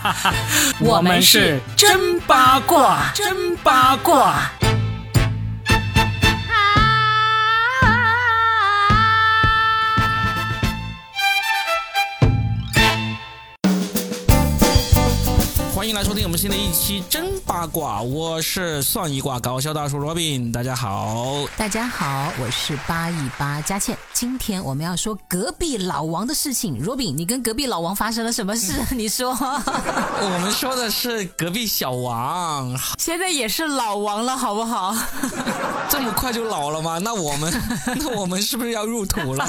我们是真八卦，真八卦。们新的一期真八卦，我是算一卦搞笑大叔罗宾，大家好。大家好，我是八一八佳倩。今天我们要说隔壁老王的事情。罗宾，你跟隔壁老王发生了什么事？你说。我们说的是隔壁小王，现在也是老王了，好不好？这么快就老了吗？那我们，那我们是不是要入土了？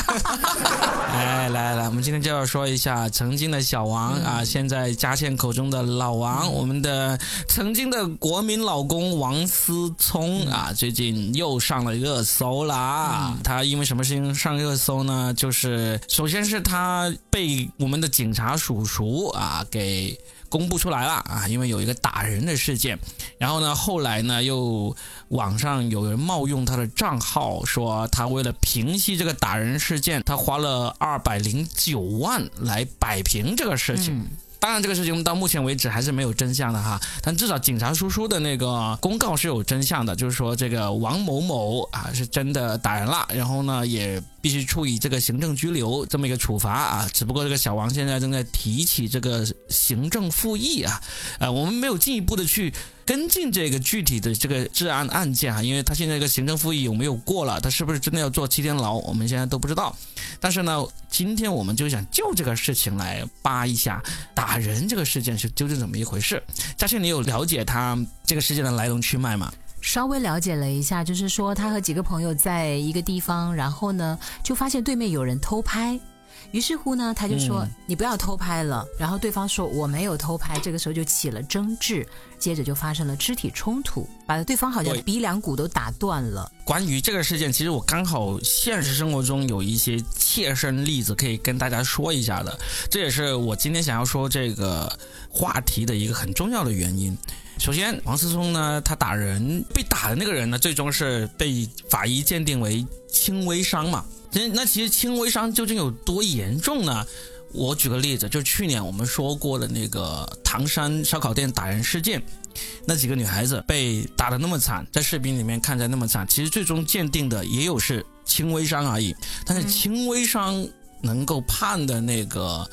哎，来来，我们今天就要说一下曾经的小王啊，现在佳倩口中的老王，我们的曾经的国民老公王思聪啊，最近又上了热搜啦。他因为什么事情上热搜呢？就是首先是他被我们的警察叔叔啊给公布出来了啊，因为有一个打人的事件。然后呢，后来呢又网上有人冒用他的账号，说他为了平息这个打人事件，他花了二百零九万来摆平这个事情。当然，这个事情到目前为止还是没有真相的哈，但至少警察叔叔的那个公告是有真相的，就是说这个王某某啊是真的打人了，然后呢也必须处以这个行政拘留这么一个处罚啊。只不过这个小王现在正在提起这个行政复议啊，呃，我们没有进一步的去。跟进这个具体的这个治安案件啊，因为他现在这个行政复议有没有过了，他是不是真的要坐七天牢，我们现在都不知道。但是呢，今天我们就想就这个事情来扒一下打人这个事件是究竟怎么一回事。嘉庆，你有了解他这个事件的来龙去脉吗？稍微了解了一下，就是说他和几个朋友在一个地方，然后呢就发现对面有人偷拍。于是乎呢，他就说：“你不要偷拍了。”然后对方说：“我没有偷拍。”这个时候就起了争执，接着就发生了肢体冲突，把对方好像鼻梁骨都打断了。关于这个事件，其实我刚好现实生活中有一些切身例子可以跟大家说一下的，这也是我今天想要说这个话题的一个很重要的原因。首先，王思聪呢，他打人被打的那个人呢，最终是被法医鉴定为轻微伤嘛。那那其实轻微伤究竟有多严重呢？我举个例子，就去年我们说过的那个唐山烧烤店打人事件，那几个女孩子被打的那么惨，在视频里面看着那么惨，其实最终鉴定的也有是轻微伤而已。但是轻微伤能够判的那个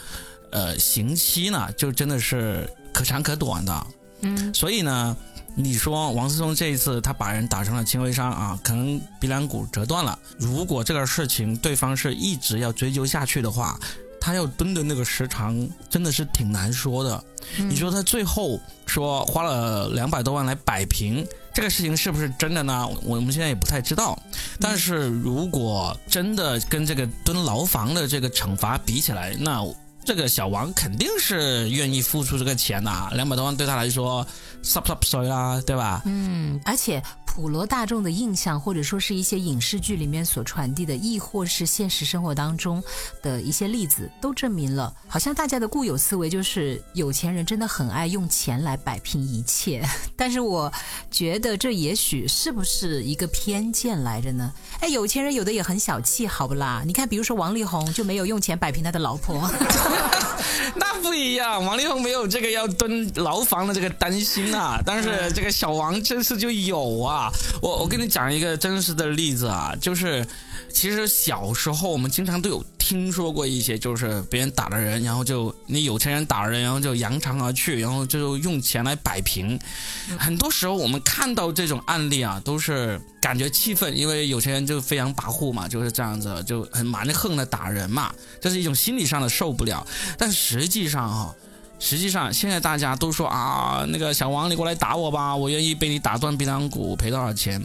呃刑期呢，就真的是可长可短的。嗯，所以呢。你说王思聪这一次他把人打成了轻微伤啊，可能鼻梁骨折断了。如果这个事情对方是一直要追究下去的话，他要蹲的那个时长真的是挺难说的。你说他最后说花了两百多万来摆平这个事情是不是真的呢？我们现在也不太知道。但是如果真的跟这个蹲牢房的这个惩罚比起来，那。这个小王肯定是愿意付出这个钱的，啊两百多万对他来说，啥啥水啦，对吧？嗯，而且普罗大众的印象，或者说是一些影视剧里面所传递的，亦或是现实生活当中的一些例子，都证明了，好像大家的固有思维就是有钱人真的很爱用钱来摆平一切。但是我觉得这也许是不是一个偏见来着呢？哎，有钱人有的也很小气，好不啦？你看，比如说王力宏就没有用钱摆平他的老婆。那不一样，王力宏没有这个要蹲牢房的这个担心啊，但是这个小王这次就有啊。我我跟你讲一个真实的例子啊，就是其实小时候我们经常都有听说过一些，就是别人打了人，然后就你有钱人打了人，然后就扬长而去，然后就用钱来摆平。很多时候我们看到这种案例啊，都是感觉气愤，因为有钱人就飞扬跋扈嘛，就是这样子，就很蛮横的打人嘛，这是一种心理上的受不了。但实际上哈，实际上现在大家都说啊，那个小王你过来打我吧，我愿意被你打断鼻梁骨赔多少钱。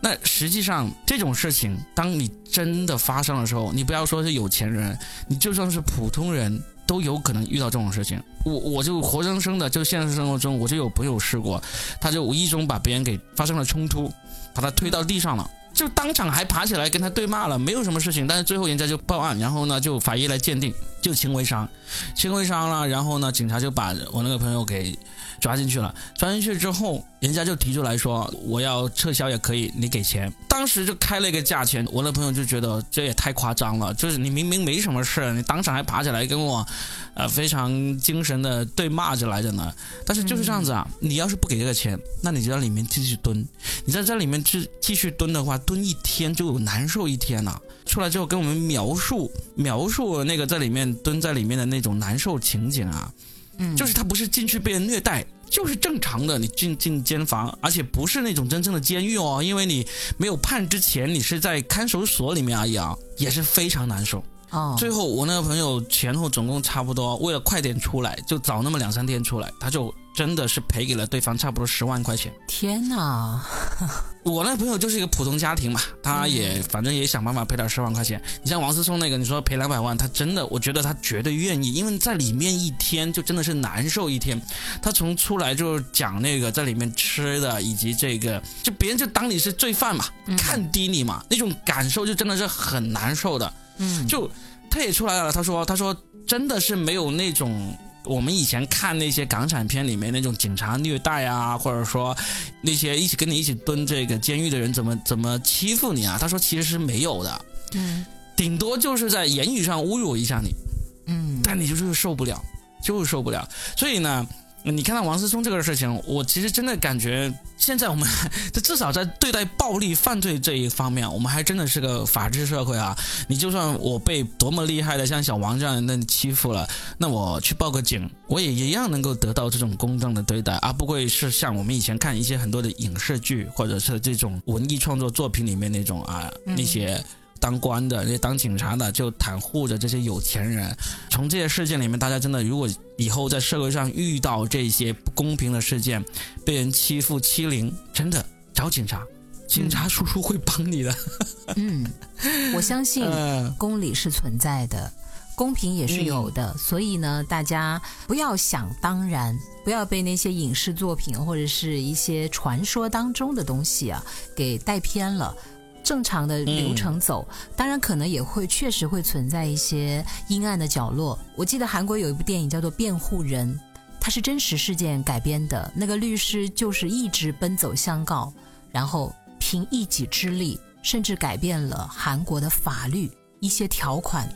那实际上这种事情，当你真的发生的时候，你不要说是有钱人，你就算是普通人都有可能遇到这种事情。我我就活生生的就现实生活中我就有朋友试过，他就无意中把别人给发生了冲突，把他推到地上了。就当场还爬起来跟他对骂了，没有什么事情，但是最后人家就报案，然后呢就法医来鉴定，就轻微伤，轻微伤了，然后呢警察就把我那个朋友给抓进去了，抓进去之后，人家就提出来说我要撤销也可以，你给钱。当时就开了一个价钱，我的朋友就觉得这也太夸张了，就是你明明没什么事，你当场还爬起来跟我，呃，非常精神的对骂着来着呢。但是就是这样子啊，你要是不给这个钱，那你就在里面继续蹲，你在这里面继继续蹲的话，蹲一天就难受一天了。出来之后跟我们描述描述那个在里面蹲在里面的那种难受情景啊，嗯，就是他不是进去被人虐待。就是正常的，你进进监房，而且不是那种真正的监狱哦，因为你没有判之前，你是在看守所里面而已啊，也是非常难受。哦，最后我那个朋友前后总共差不多，为了快点出来，就早那么两三天出来，他就真的是赔给了对方差不多十万块钱。天哪！我那朋友就是一个普通家庭嘛，他也反正也想办法赔点十万块钱。你像王思聪那个，你说赔两百万，他真的，我觉得他绝对愿意，因为在里面一天就真的是难受一天。他从出来就讲那个在里面吃的，以及这个，就别人就当你是罪犯嘛，看低你嘛，那种感受就真的是很难受的。嗯，就他也出来了，他说，他说真的是没有那种。我们以前看那些港产片里面那种警察虐待啊，或者说那些一起跟你一起蹲这个监狱的人怎么怎么欺负你啊？他说其实是没有的，嗯，顶多就是在言语上侮辱一下你，嗯，但你就是受不了，就是受不了。所以呢。你看到王思聪这个事情，我其实真的感觉，现在我们 至少在对待暴力犯罪这一方面，我们还真的是个法治社会啊！你就算我被多么厉害的像小王这样的人欺负了，那我去报个警，我也一样能够得到这种公正的对待，而不会是像我们以前看一些很多的影视剧或者是这种文艺创作作品里面那种啊那些。当官的那些当警察的就袒护着这些有钱人。从这些事件里面，大家真的如果以后在社会上遇到这些不公平的事件，被人欺负欺凌，真的找警察，警察叔叔会帮你的。嗯，我相信 公理是存在的，公平也是有的。所以呢，大家不要想当然，不要被那些影视作品或者是一些传说当中的东西啊给带偏了。正常的流程走，当然可能也会确实会存在一些阴暗的角落。我记得韩国有一部电影叫做《辩护人》，它是真实事件改编的。那个律师就是一直奔走相告，然后凭一己之力，甚至改变了韩国的法律一些条款。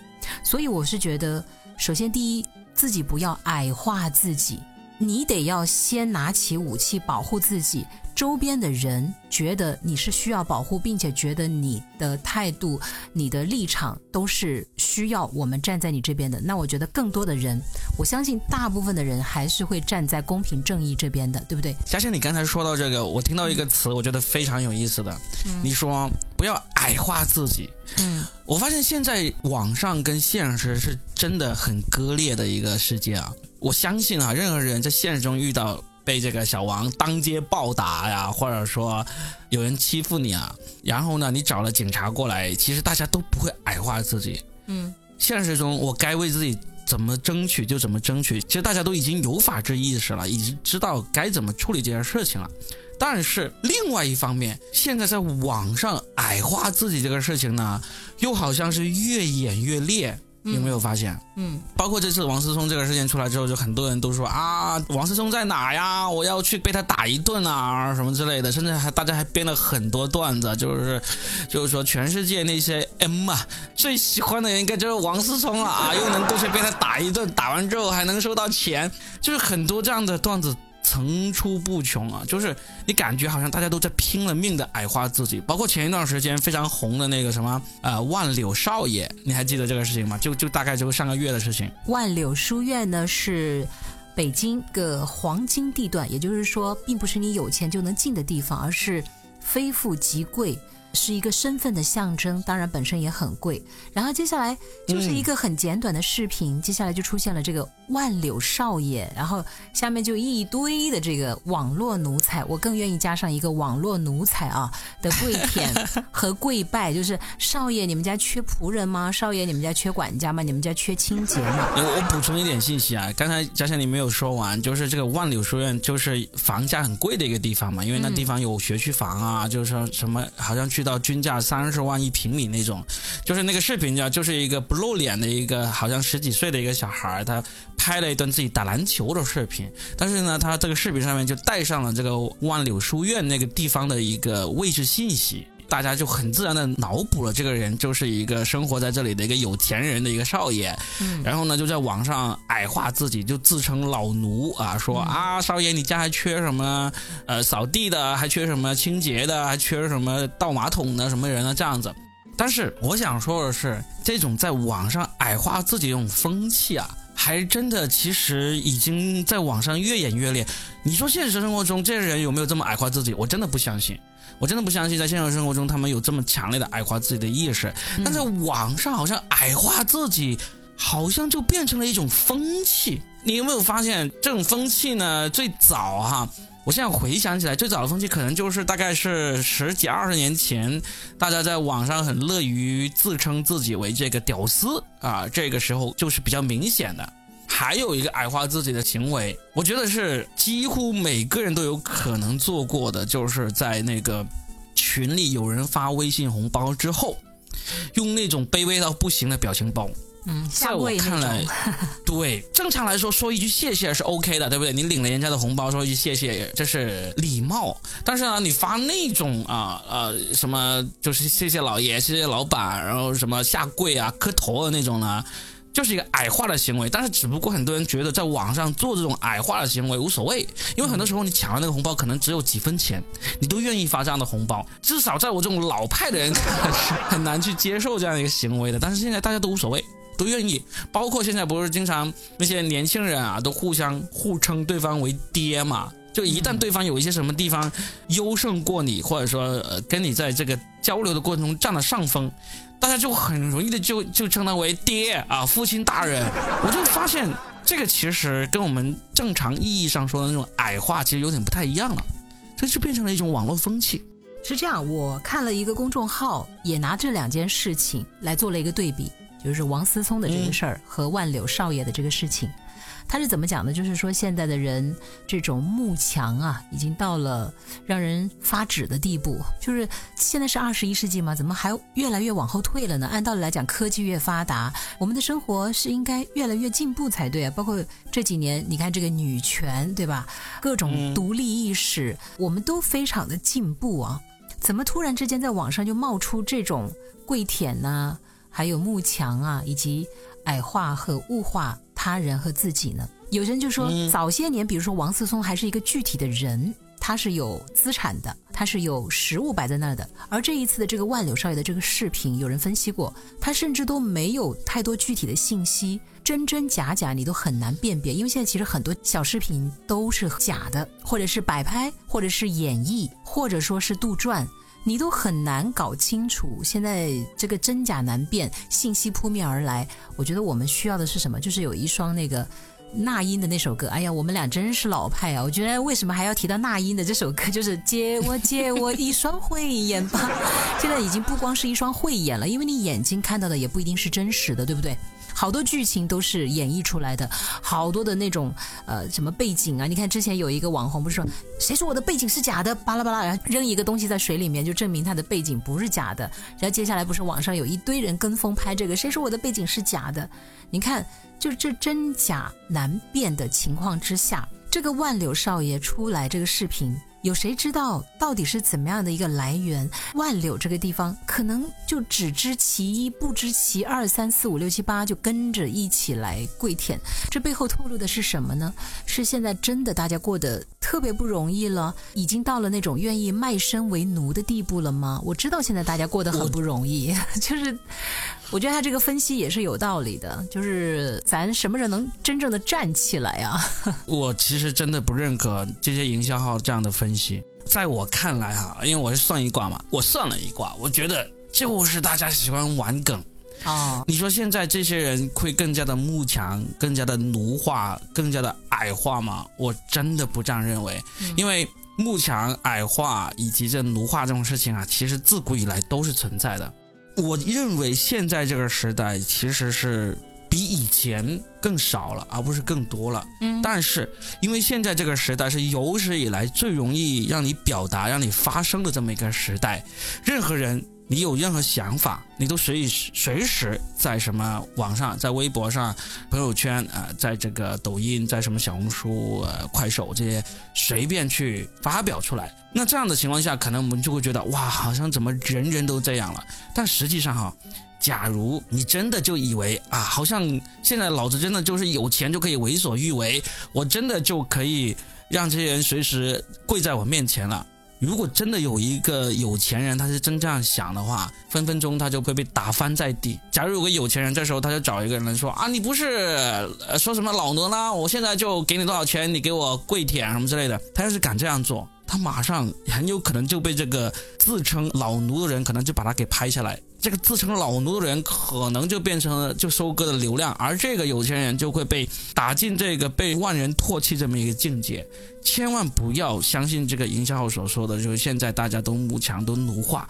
所以我是觉得，首先第一，自己不要矮化自己，你得要先拿起武器保护自己。周边的人觉得你是需要保护，并且觉得你的态度、你的立场都是需要我们站在你这边的。那我觉得更多的人，我相信大部分的人还是会站在公平正义这边的，对不对？嘉欣，你刚才说到这个，我听到一个词，我觉得非常有意思的。你说不要矮化自己。嗯，我发现现在网上跟现实是真的很割裂的一个世界啊！我相信啊，任何人在现实中遇到。被这个小王当街暴打呀，或者说有人欺负你啊，然后呢，你找了警察过来，其实大家都不会矮化自己。嗯，现实中我该为自己怎么争取就怎么争取，其实大家都已经有法治意识了，已经知道该怎么处理这件事情了。但是另外一方面，现在在网上矮化自己这个事情呢，又好像是越演越烈。有没有发现？嗯，包括这次王思聪这个事件出来之后，就很多人都说啊，王思聪在哪呀？我要去被他打一顿啊，什么之类的。甚至还大家还编了很多段子，就是就是说全世界那些 M 啊，最喜欢的人应该就是王思聪了啊，又能过去被他打一顿，打完之后还能收到钱，就是很多这样的段子。层出不穷啊！就是你感觉好像大家都在拼了命的矮化自己，包括前一段时间非常红的那个什么呃万柳少爷，你还记得这个事情吗？就就大概就上个月的事情。万柳书院呢是北京个黄金地段，也就是说，并不是你有钱就能进的地方，而是非富即贵。是一个身份的象征，当然本身也很贵。然后接下来就是一个很简短的视频，接下来就出现了这个万柳少爷，然后下面就一堆的这个网络奴才，我更愿意加上一个网络奴才啊的跪舔和跪拜，就是少爷，你们家缺仆人吗？少爷，你们家缺管家吗？你们家缺清洁吗？我我补充一点信息啊，刚才嘉祥你没有说完，就是这个万柳书院就是房价很贵的一个地方嘛，因为那地方有学区房啊，就是说什么好像去。到均价三十万一平米那种，就是那个视频叫，就是一个不露脸的一个，好像十几岁的一个小孩他拍了一段自己打篮球的视频，但是呢，他这个视频上面就带上了这个万柳书院那个地方的一个位置信息。大家就很自然的脑补了这个人就是一个生活在这里的一个有钱人的一个少爷，嗯，然后呢就在网上矮化自己，就自称老奴啊，说啊少爷你家还缺什么呃扫地的，还缺什么清洁的，还缺什么倒马桶的什么人啊这样子。但是我想说的是，这种在网上矮化自己这种风气啊，还真的其实已经在网上越演越烈。你说现实生活中这些人有没有这么矮化自己？我真的不相信。我真的不相信，在现实生活中他们有这么强烈的矮化自己的意识，但在网上好像矮化自己，好像就变成了一种风气。你有没有发现这种风气呢？最早哈，我现在回想起来，最早的风气可能就是大概是十几二十年前，大家在网上很乐于自称自己为这个屌丝啊，这个时候就是比较明显的。还有一个矮化自己的行为，我觉得是几乎每个人都有可能做过的，就是在那个群里有人发微信红包之后，用那种卑微到不行的表情包。嗯，在我看来，对，正常来说说一句谢谢是 OK 的，对不对？你领了人家的红包，说一句谢谢，这是礼貌。但是呢，你发那种啊呃什么，就是谢谢老爷，谢谢老板，然后什么下跪啊磕头的那种呢？就是一个矮化的行为，但是只不过很多人觉得在网上做这种矮化的行为无所谓，因为很多时候你抢了那个红包可能只有几分钱，你都愿意发这样的红包。至少在我这种老派的人看 来是很难去接受这样一个行为的。但是现在大家都无所谓，都愿意。包括现在不是经常那些年轻人啊，都互相互称对方为爹嘛？就一旦对方有一些什么地方优胜过你，或者说呃跟你在这个交流的过程中占了上风。大家就很容易的就就称他为爹啊，父亲大人。我就发现这个其实跟我们正常意义上说的那种矮化其实有点不太一样了，这就变成了一种网络风气。是这样，我看了一个公众号，也拿这两件事情来做了一个对比，就是王思聪的这个事儿和万柳少爷的这个事情。他是怎么讲的？就是说，现在的人这种慕强啊，已经到了让人发指的地步。就是现在是二十一世纪嘛，怎么还越来越往后退了呢？按道理来讲，科技越发达，我们的生活是应该越来越进步才对啊。包括这几年，你看这个女权，对吧？各种独立意识，我们都非常的进步啊。怎么突然之间在网上就冒出这种跪舔呐，还有幕墙啊，以及矮化和物化？他人和自己呢？有人就说，早些年，比如说王思聪还是一个具体的人，他是有资产的，他是有实物摆在那儿的。而这一次的这个万柳少爷的这个视频，有人分析过，他甚至都没有太多具体的信息，真真假假你都很难辨别。因为现在其实很多小视频都是假的，或者是摆拍，或者是演绎，或者说是杜撰。你都很难搞清楚，现在这个真假难辨，信息扑面而来。我觉得我们需要的是什么？就是有一双那个那英的那首歌。哎呀，我们俩真是老派啊！我觉得为什么还要提到那英的这首歌？就是借我借我一双慧眼吧。现在已经不光是一双慧眼了，因为你眼睛看到的也不一定是真实的，对不对？好多剧情都是演绎出来的，好多的那种呃什么背景啊，你看之前有一个网红不是说谁说我的背景是假的，巴拉巴拉，然后扔一个东西在水里面就证明他的背景不是假的，然后接下来不是网上有一堆人跟风拍这个，谁说我的背景是假的？你看就这真假难辨的情况之下，这个万柳少爷出来这个视频。有谁知道到底是怎么样的一个来源？万柳这个地方可能就只知其一，不知其二、三四五六七八，就跟着一起来跪舔。这背后透露的是什么呢？是现在真的大家过得特别不容易了，已经到了那种愿意卖身为奴的地步了吗？我知道现在大家过得很不容易，就是。我觉得他这个分析也是有道理的，就是咱什么人能真正的站起来啊？我其实真的不认可这些营销号这样的分析。在我看来哈，因为我是算一卦嘛，我算了一卦，我觉得就是大家喜欢玩梗啊。你说现在这些人会更加的慕强、更加的奴化、更加的矮化吗？我真的不这样认为，因为慕强、矮化以及这奴化这种事情啊，其实自古以来都是存在的。我认为现在这个时代其实是比以前更少了，而不是更多了。嗯，但是因为现在这个时代是有史以来最容易让你表达、让你发声的这么一个时代，任何人你有任何想法，你都随时随时在什么网上，在微博上、朋友圈啊、在这个抖音，在什么小红书、呃、快手这些随便去发表出来。那这样的情况下，可能我们就会觉得哇，好像怎么人人都这样了？但实际上哈。假如你真的就以为啊，好像现在老子真的就是有钱就可以为所欲为，我真的就可以让这些人随时跪在我面前了。如果真的有一个有钱人，他是真这样想的话，分分钟他就会被打翻在地。假如有个有钱人，这时候他就找一个人说啊，你不是说什么老奴啦，我现在就给你多少钱，你给我跪舔什么之类的。他要是敢这样做，他马上很有可能就被这个自称老奴的人可能就把他给拍下来。这个自称老奴的人可能就变成了就收割的流量，而这个有钱人就会被打进这个被万人唾弃这么一个境界。千万不要相信这个营销号所说的，就是现在大家都慕强都奴化，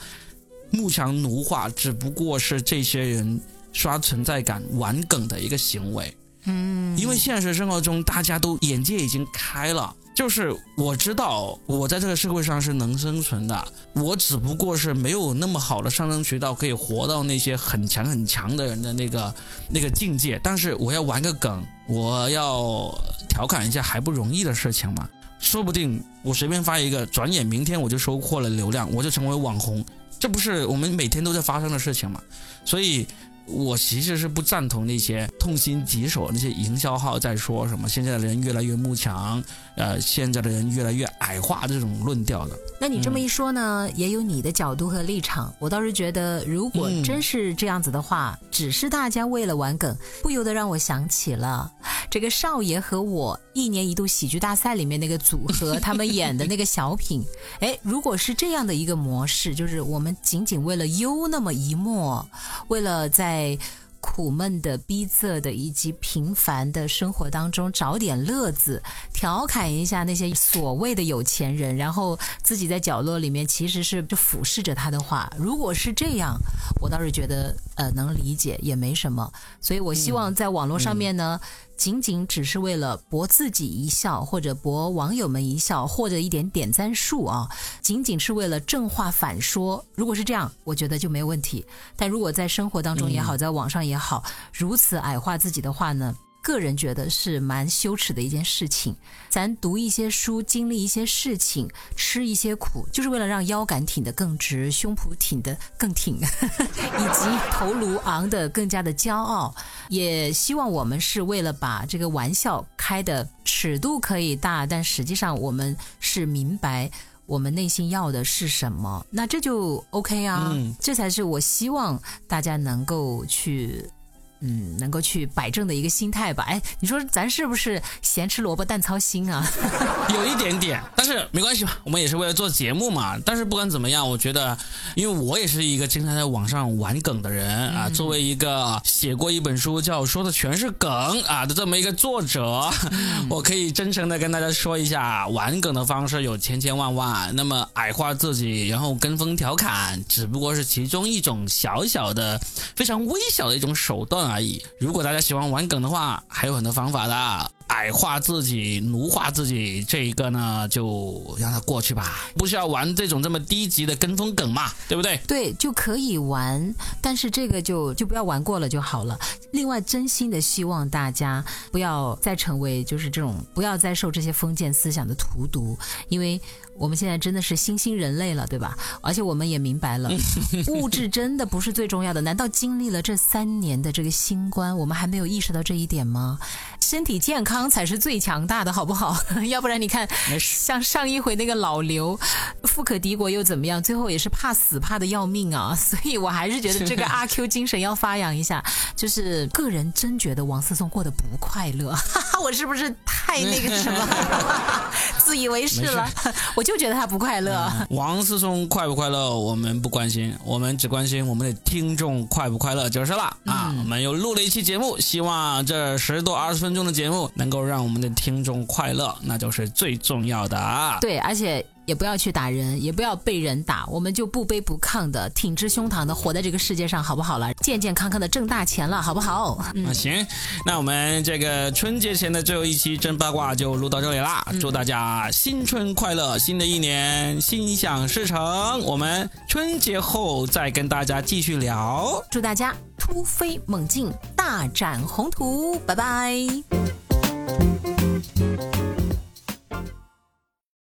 慕强奴化只不过是这些人刷存在感玩梗的一个行为。嗯，因为现实生活中大家都眼界已经开了。就是我知道我在这个社会上是能生存的，我只不过是没有那么好的上升渠道，可以活到那些很强很强的人的那个那个境界。但是我要玩个梗，我要调侃一下还不容易的事情嘛。说不定我随便发一个，转眼明天我就收获了流量，我就成为网红，这不是我们每天都在发生的事情嘛？所以。我其实是不赞同那些痛心疾首那些营销号在说什么现在的人越来越慕强，呃，现在的人越来越矮化这种论调的。那你这么一说呢，也有你的角度和立场。我倒是觉得，如果真是这样子的话，只是大家为了玩梗，不由得让我想起了这个少爷和我一年一度喜剧大赛里面那个组合 他们演的那个小品。哎，如果是这样的一个模式，就是我们仅仅为了优那么一默，为了在在苦闷的、逼仄的以及平凡的生活当中找点乐子，调侃一下那些所谓的有钱人，然后自己在角落里面其实是就俯视着他的话。如果是这样，我倒是觉得呃能理解，也没什么。所以我希望在网络上面呢。仅仅只是为了博自己一笑，或者博网友们一笑，或者一点点赞数啊，仅仅是为了正话反说。如果是这样，我觉得就没有问题。但如果在生活当中也好，在网上也好，如此矮化自己的话呢？个人觉得是蛮羞耻的一件事情。咱读一些书，经历一些事情，吃一些苦，就是为了让腰杆挺得更直，胸脯挺得更挺，以及头颅昂得更加的骄傲。也希望我们是为了把这个玩笑开的尺度可以大，但实际上我们是明白我们内心要的是什么，那这就 OK 啊。这才是我希望大家能够去。嗯，能够去摆正的一个心态吧。哎，你说咱是不是咸吃萝卜淡操心啊？有一点点，但是没关系吧，我们也是为了做节目嘛。但是不管怎么样，我觉得，因为我也是一个经常在网上玩梗的人啊。作为一个写过一本书叫《说的全是梗》啊的这么一个作者，我可以真诚的跟大家说一下，玩梗的方式有千千万万。那么矮化自己，然后跟风调侃，只不过是其中一种小小的、非常微小的一种手段。而已。如果大家喜欢玩梗的话，还有很多方法的。矮化自己、奴化自己，这一个呢，就让它过去吧。不需要玩这种这么低级的跟风梗嘛，对不对？对，就可以玩，但是这个就就不要玩过了就好了。另外，真心的希望大家不要再成为就是这种，不要再受这些封建思想的荼毒，因为我们现在真的是新兴人类了，对吧？而且我们也明白了，物质真的不是最重要的。难道经历了这三年的这个新冠，我们还没有意识到这一点吗？身体健康才是最强大的，好不好？要不然你看，像上一回那个老刘，富可敌国又怎么样？最后也是怕死怕的要命啊！所以我还是觉得这个阿 Q 精神要发扬一下。就是个人真觉得王思聪过得不快乐，我是不是太那个什么自以为是了？我就觉得他不快乐。王思聪快不快乐，我们不关心，我们只关心我们的听众快不快乐就是了啊！我们又录了一期节目，希望这十多二十分钟。的节目能够让我们的听众快乐，那就是最重要的啊。对，而且也不要去打人，也不要被人打，我们就不卑不亢的、挺直胸膛的活在这个世界上，好不好了？健健康康的挣大钱了，好不好？嗯，行，那我们这个春节前的最后一期真八卦就录到这里啦！祝大家新春快乐，新的一年心想事成。我们春节后再跟大家继续聊，祝大家突飞猛进，大展宏图，拜拜。